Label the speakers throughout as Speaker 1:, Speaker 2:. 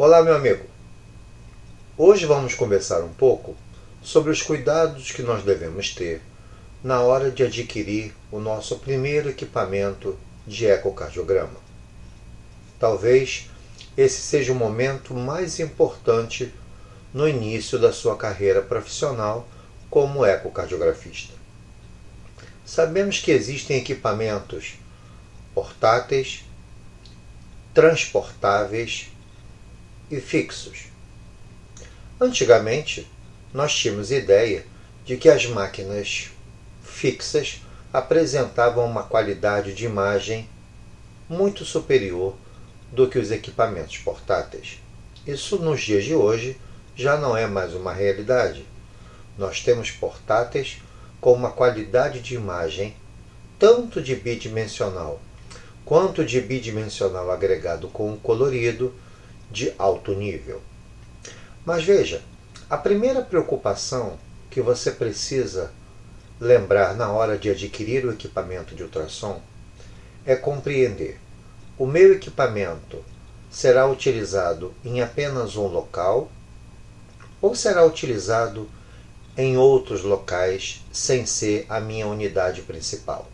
Speaker 1: Olá, meu amigo. Hoje vamos conversar um pouco sobre os cuidados que nós devemos ter na hora de adquirir o nosso primeiro equipamento de ecocardiograma. Talvez esse seja o momento mais importante no início da sua carreira profissional como ecocardiografista. Sabemos que existem equipamentos portáteis, transportáveis e fixos. Antigamente, nós tínhamos ideia de que as máquinas fixas apresentavam uma qualidade de imagem muito superior do que os equipamentos portáteis. Isso nos dias de hoje já não é mais uma realidade. Nós temos portáteis com uma qualidade de imagem tanto de bidimensional quanto de bidimensional agregado com colorido de alto nível. Mas veja, a primeira preocupação que você precisa lembrar na hora de adquirir o equipamento de ultrassom é compreender: o meu equipamento será utilizado em apenas um local ou será utilizado em outros locais sem ser a minha unidade principal?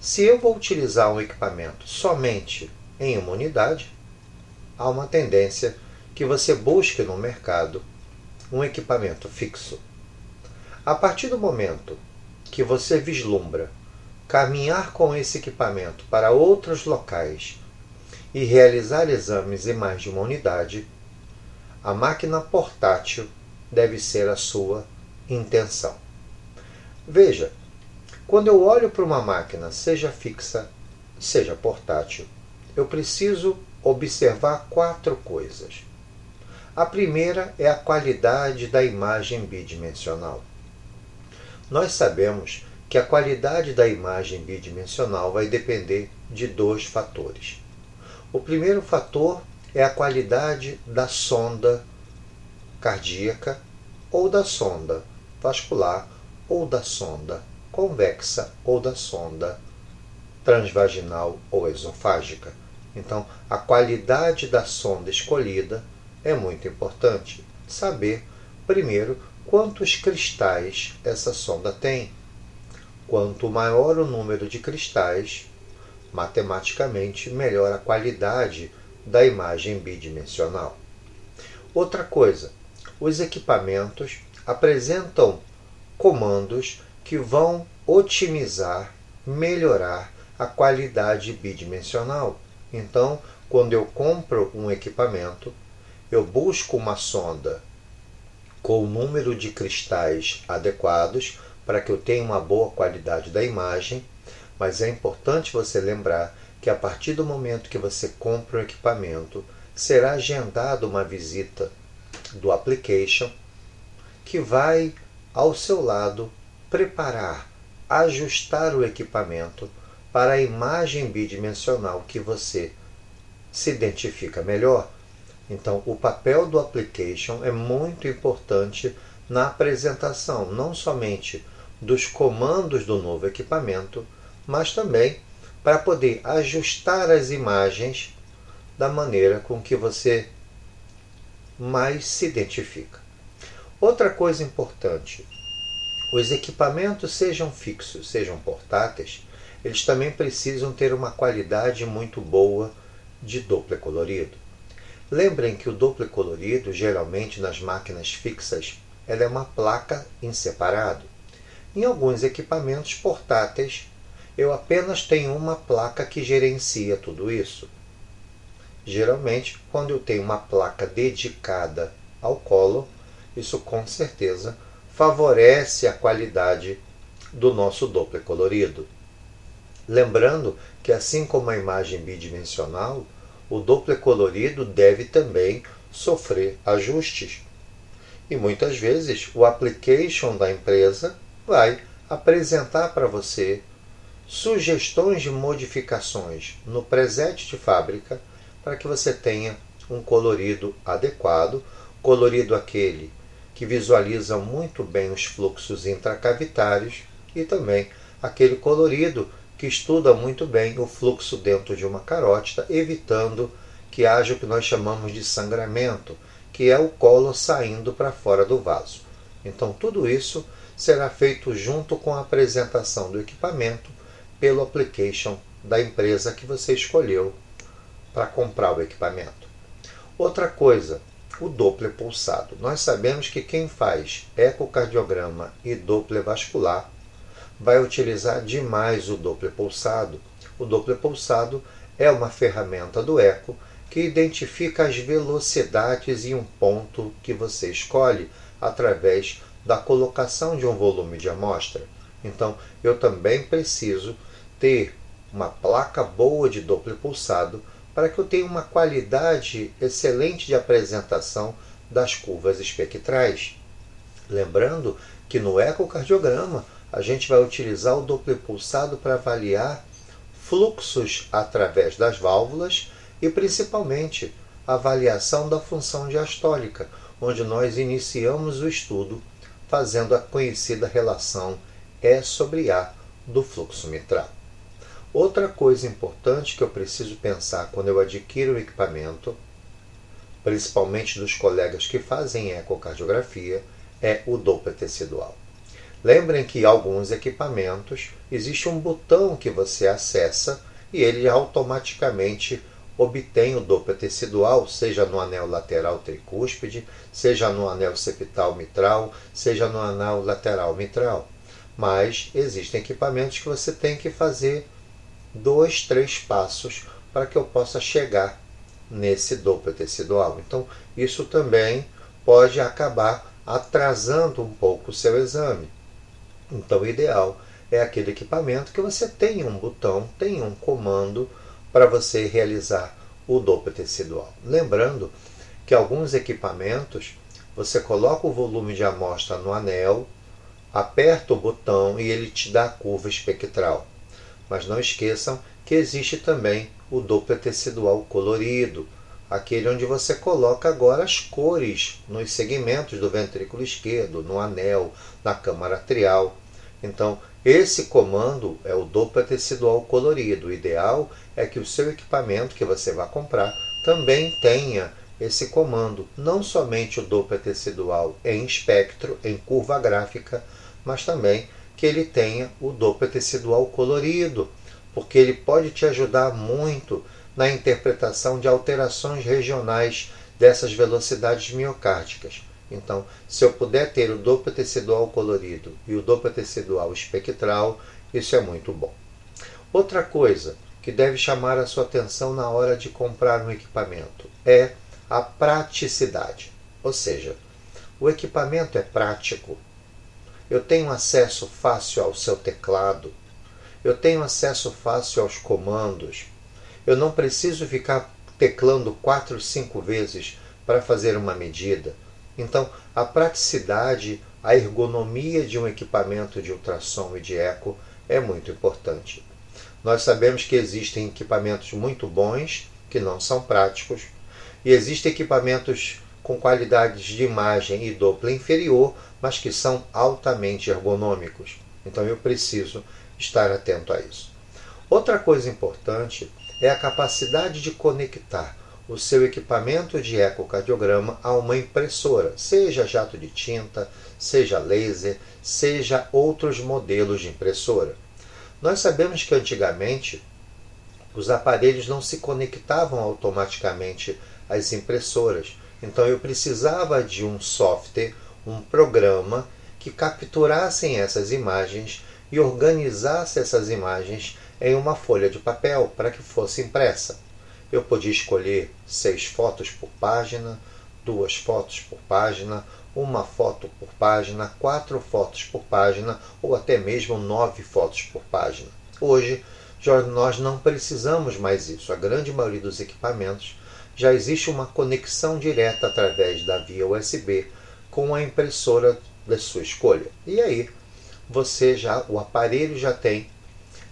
Speaker 1: Se eu vou utilizar um equipamento somente em uma unidade, há uma tendência que você busque no mercado um equipamento fixo. A partir do momento que você vislumbra caminhar com esse equipamento para outros locais e realizar exames em mais de uma unidade, a máquina portátil deve ser a sua intenção. Veja, quando eu olho para uma máquina, seja fixa, seja portátil, eu preciso observar quatro coisas. A primeira é a qualidade da imagem bidimensional. Nós sabemos que a qualidade da imagem bidimensional vai depender de dois fatores. O primeiro fator é a qualidade da sonda cardíaca ou da sonda vascular ou da sonda convexa ou da sonda transvaginal ou esofágica. Então, a qualidade da sonda escolhida é muito importante. Saber, primeiro, quantos cristais essa sonda tem. Quanto maior o número de cristais, matematicamente melhor a qualidade da imagem bidimensional. Outra coisa, os equipamentos apresentam comandos que vão otimizar, melhorar a qualidade bidimensional. Então, quando eu compro um equipamento, eu busco uma sonda com o número de cristais adequados para que eu tenha uma boa qualidade da imagem, mas é importante você lembrar que a partir do momento que você compra o equipamento, será agendada uma visita do application que vai ao seu lado preparar, ajustar o equipamento para a imagem bidimensional que você se identifica melhor. Então, o papel do application é muito importante na apresentação, não somente dos comandos do novo equipamento, mas também para poder ajustar as imagens da maneira com que você mais se identifica. Outra coisa importante, os equipamentos, sejam fixos, sejam portáteis, eles também precisam ter uma qualidade muito boa de Doppler colorido. Lembrem que o Doppler colorido, geralmente nas máquinas fixas, ela é uma placa em separado. Em alguns equipamentos portáteis, eu apenas tenho uma placa que gerencia tudo isso. Geralmente, quando eu tenho uma placa dedicada ao colo, isso com certeza favorece a qualidade do nosso Doppler colorido. Lembrando que, assim como a imagem bidimensional, o Doppler colorido deve também sofrer ajustes. E muitas vezes o application da empresa vai apresentar para você sugestões de modificações no preset de fábrica para que você tenha um colorido adequado, colorido aquele que visualiza muito bem os fluxos intracavitários e também aquele colorido que estuda muito bem o fluxo dentro de uma carótida, evitando que haja o que nós chamamos de sangramento, que é o colo saindo para fora do vaso. Então, tudo isso será feito junto com a apresentação do equipamento pelo application da empresa que você escolheu para comprar o equipamento. Outra coisa, o Doppler pulsado. Nós sabemos que quem faz ecocardiograma e Doppler vascular vai utilizar demais o Doppler pulsado. O Doppler pulsado é uma ferramenta do eco que identifica as velocidades em um ponto que você escolhe através da colocação de um volume de amostra. Então, eu também preciso ter uma placa boa de Doppler pulsado para que eu tenha uma qualidade excelente de apresentação das curvas espectrais. Lembrando que no ecocardiograma a gente vai utilizar o Doppler pulsado para avaliar fluxos através das válvulas e principalmente avaliação da função diastólica, onde nós iniciamos o estudo fazendo a conhecida relação E sobre A do fluxo mitral. Outra coisa importante que eu preciso pensar quando eu adquiro o equipamento, principalmente dos colegas que fazem ecocardiografia, é o Doppler tecidual. Lembrem que alguns equipamentos existe um botão que você acessa e ele automaticamente obtém o Doppler tecidual, seja no anel lateral tricúspide, seja no anel septal mitral, seja no anel lateral mitral. Mas existem equipamentos que você tem que fazer dois, três passos para que eu possa chegar nesse Doppler tecidual. Então, isso também pode acabar atrasando um pouco o seu exame. Então, o ideal é aquele equipamento que você tenha um botão, tenha um comando para você realizar o Doppler tecidual. Lembrando que alguns equipamentos você coloca o volume de amostra no anel, aperta o botão e ele te dá a curva espectral. Mas não esqueçam que existe também o Doppler tecidual colorido, aquele onde você coloca agora as cores nos segmentos do ventrículo esquerdo, no anel, na câmara atrial. Então, esse comando é o Doppler tecidual colorido. O ideal é que o seu equipamento que você vai comprar também tenha esse comando, não somente o Doppler tecidual em espectro, em curva gráfica, mas também que ele tenha o Doppler tecidual colorido, porque ele pode te ajudar muito na interpretação de alterações regionais dessas velocidades miocárdicas. Então, se eu puder ter o Doppler tecidual colorido e o Doppler tecidual espectral, isso é muito bom. Outra coisa que deve chamar a sua atenção na hora de comprar um equipamento é a praticidade. Ou seja, o equipamento é prático, eu tenho acesso fácil ao seu teclado. Eu tenho acesso fácil aos comandos. Eu não preciso ficar teclando quatro, cinco vezes para fazer uma medida. Então, a praticidade, a ergonomia de um equipamento de ultrassom e de eco é muito importante. Nós sabemos que existem equipamentos muito bons que não são práticos e existem equipamentos com qualidades de imagem e Doppler inferior, mas que são altamente ergonômicos. Então eu preciso estar atento a isso. Outra coisa importante é a capacidade de conectar o seu equipamento de ecocardiograma a uma impressora, seja jato de tinta, seja laser, seja outros modelos de impressora. Nós sabemos que antigamente os aparelhos não se conectavam automaticamente às impressoras, então eu precisava de um software, um programa que capturassem essas imagens e organizasse essas imagens em uma folha de papel para que fosse impressa. Eu podia escolher seis fotos por página, duas fotos por página, uma foto por página, quatro fotos por página ou até mesmo nove fotos por página. Hoje, nós não precisamos mais isso. A grande maioria dos equipamentos já existe uma conexão direta através da via USB com a impressora da sua escolha. E aí, você já o aparelho já tem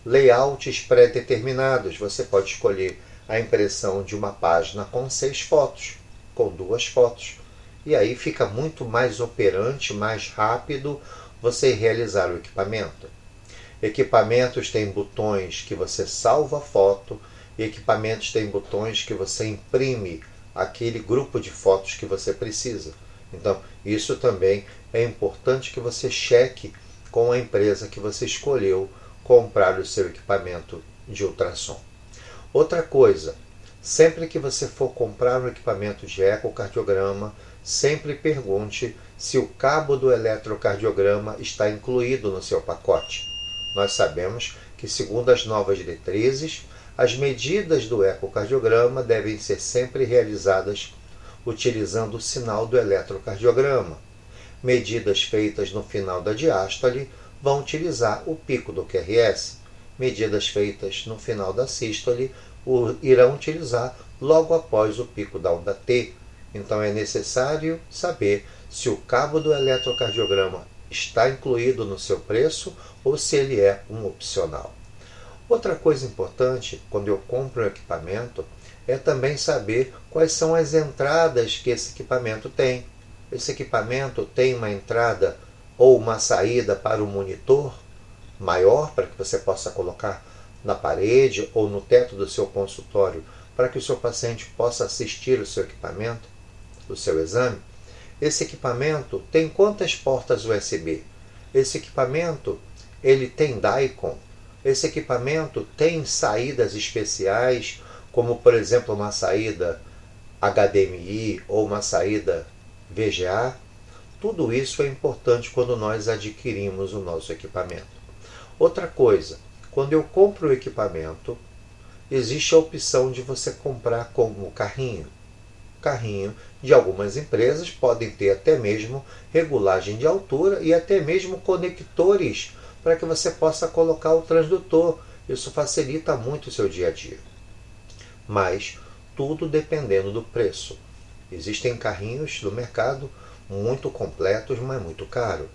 Speaker 1: layouts pré-determinados. Você pode escolher a impressão de uma página com seis fotos, com duas fotos. E aí fica muito mais operante, mais rápido você realizar o equipamento. Equipamentos têm botões que você salva a foto equipamentos têm botões que você imprime aquele grupo de fotos que você precisa. Então, isso também é importante que você cheque com a empresa que você escolheu comprar o seu equipamento de ultrassom. Outra coisa, sempre que você for comprar um equipamento de ecocardiograma, sempre pergunte se o cabo do eletrocardiograma está incluído no seu pacote. Nós sabemos que, segundo as novas diretrizes, as medidas do ecocardiograma devem ser sempre realizadas utilizando o sinal do eletrocardiograma. Medidas feitas no final da diástole vão utilizar o pico do QRS. Medidas feitas no final da sístole irão utilizar logo após o pico da onda T. Então é necessário saber se o cabo do eletrocardiograma está incluído no seu preço ou se ele é um opcional. Outra coisa importante quando eu compro um equipamento é também saber quais são as entradas que esse equipamento tem. Esse equipamento tem uma entrada ou uma saída para o monitor maior para que você possa colocar na parede ou no teto do seu consultório para que o seu paciente possa assistir o seu equipamento, o seu exame. Esse equipamento tem quantas portas USB? Esse equipamento ele tem DICOM, esse equipamento tem saídas especiais, como por exemplo uma saída HDMI ou uma saída VGA. Tudo isso é importante quando nós adquirimos o nosso equipamento. Outra coisa, quando eu compro o equipamento, existe a opção de você comprar como carrinho. Carrinho de algumas empresas podem ter até mesmo regulagem de altura e até mesmo conectores para que você possa colocar o transdutor. Isso facilita muito o seu dia a dia. Mas tudo dependendo do preço. Existem carrinhos do mercado muito completos, mas muito caro.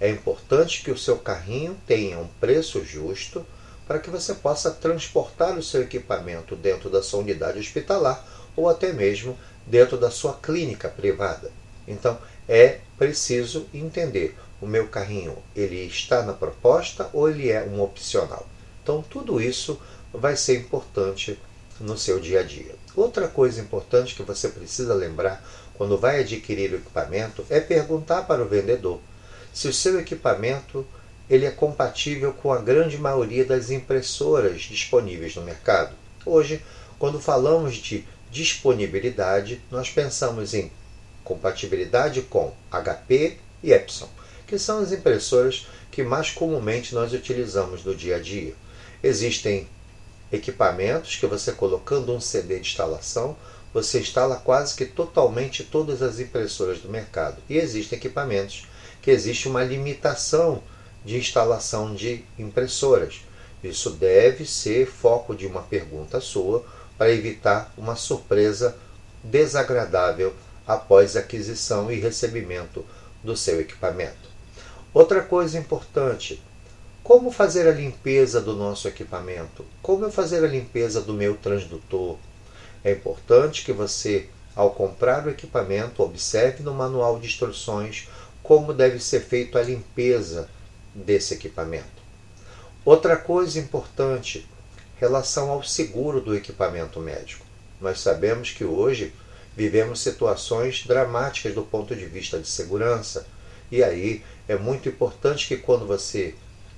Speaker 1: É importante que o seu carrinho tenha um preço justo para que você possa transportar o seu equipamento dentro da sua unidade hospitalar ou até mesmo dentro da sua clínica privada. Então, é preciso entender o meu carrinho ele está na proposta ou ele é um opcional. Então tudo isso vai ser importante no seu dia a dia. Outra coisa importante que você precisa lembrar quando vai adquirir o equipamento é perguntar para o vendedor se o seu equipamento ele é compatível com a grande maioria das impressoras disponíveis no mercado. Hoje, quando falamos de disponibilidade, nós pensamos em compatibilidade com HP e Epson que são as impressoras que mais comumente nós utilizamos no dia a dia. Existem equipamentos que você colocando um CD de instalação, você instala quase que totalmente todas as impressoras do mercado. E existem equipamentos que existe uma limitação de instalação de impressoras. Isso deve ser foco de uma pergunta sua para evitar uma surpresa desagradável após aquisição e recebimento do seu equipamento. Outra coisa importante: como fazer a limpeza do nosso equipamento? Como eu fazer a limpeza do meu transdutor? É importante que você, ao comprar o equipamento, observe no manual de instruções como deve ser feita a limpeza desse equipamento. Outra coisa importante, relação ao seguro do equipamento médico. Nós sabemos que hoje vivemos situações dramáticas do ponto de vista de segurança, e aí é muito importante que quando você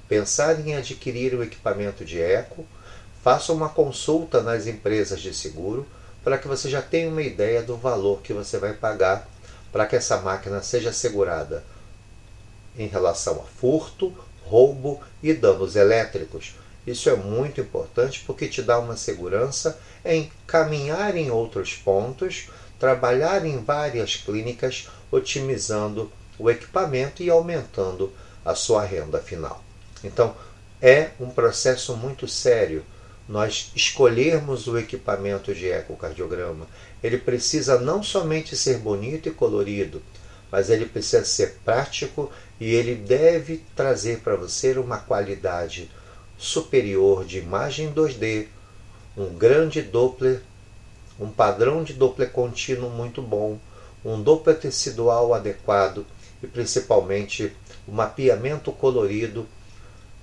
Speaker 1: pensar em adquirir o equipamento de eco, faça uma consulta nas empresas de seguro para que você já tenha uma ideia do valor que você vai pagar para que essa máquina seja assegurada em relação a furto, roubo e danos elétricos. Isso é muito importante porque te dá uma segurança em caminhar em outros pontos, trabalhar em várias clínicas, otimizando o equipamento e aumentando a sua renda final. Então, é um processo muito sério nós escolhermos o equipamento de ecocardiograma. Ele precisa não somente ser bonito e colorido, mas ele precisa ser prático e ele deve trazer para você uma qualidade superior de imagem 2D, um grande Doppler, um padrão de Doppler contínuo muito bom, um Doppler tecidual adequado e principalmente o mapeamento colorido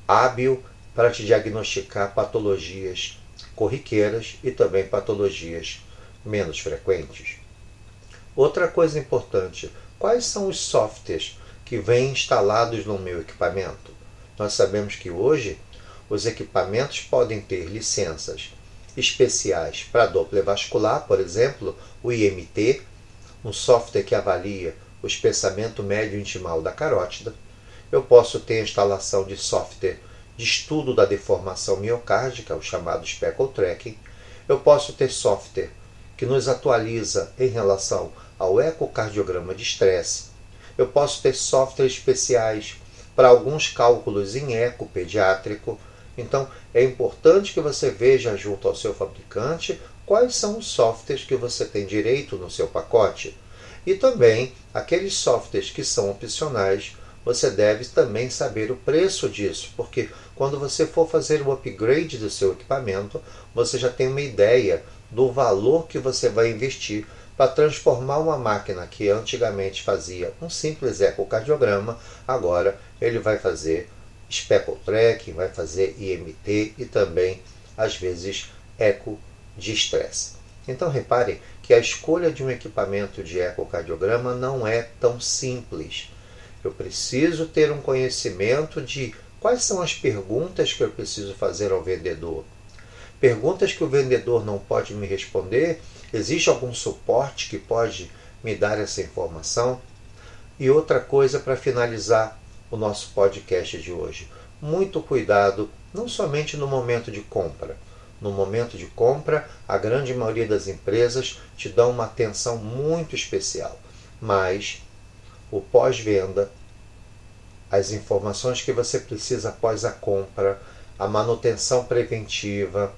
Speaker 1: hábil para te diagnosticar patologias corriqueiras e também patologias menos frequentes. Outra coisa importante: quais são os softwares que vêm instalados no meu equipamento? Nós sabemos que hoje os equipamentos podem ter licenças especiais para Doppler vascular, por exemplo, o IMT, um software que avalia o espessamento médio intimal da carótida. Eu posso ter a instalação de software de estudo da deformação miocárdica, o chamado Speckle Tracking. Eu posso ter software que nos atualiza em relação ao ecocardiograma de estresse. Eu posso ter softwares especiais para alguns cálculos em eco pediátrico. Então, é importante que você veja junto ao seu fabricante quais são os softwares que você tem direito no seu pacote. E também aqueles softwares que são opcionais, você deve também saber o preço disso, porque quando você for fazer o upgrade do seu equipamento, você já tem uma ideia do valor que você vai investir para transformar uma máquina que antigamente fazia um simples ecocardiograma, agora ele vai fazer speckle tracking, vai fazer IMT e também, às vezes, eco de estresse. Então reparem que a escolha de um equipamento de ecocardiograma não é tão simples. Eu preciso ter um conhecimento de quais são as perguntas que eu preciso fazer ao vendedor. Perguntas que o vendedor não pode me responder, existe algum suporte que pode me dar essa informação? E outra coisa para finalizar o nosso podcast de hoje. Muito cuidado, não somente no momento de compra, no momento de compra, a grande maioria das empresas te dão uma atenção muito especial, mas o pós-venda, as informações que você precisa após a compra, a manutenção preventiva,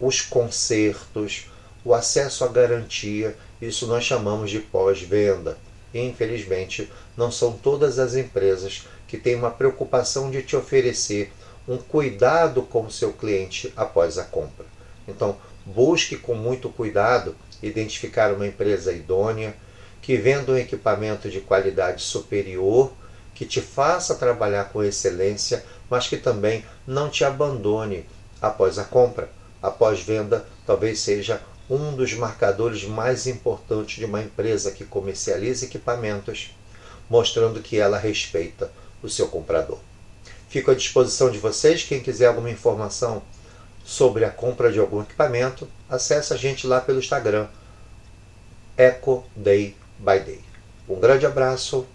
Speaker 1: os consertos, o acesso à garantia, isso nós chamamos de pós-venda. E infelizmente, não são todas as empresas que têm uma preocupação de te oferecer um cuidado com o seu cliente após a compra. Então, busque com muito cuidado identificar uma empresa idônea que venda um equipamento de qualidade superior, que te faça trabalhar com excelência, mas que também não te abandone após a compra. Após venda, talvez seja um dos marcadores mais importantes de uma empresa que comercializa equipamentos, mostrando que ela respeita o seu comprador. Fico à disposição de vocês. Quem quiser alguma informação sobre a compra de algum equipamento, acesse a gente lá pelo Instagram, Eco Day by Day. Um grande abraço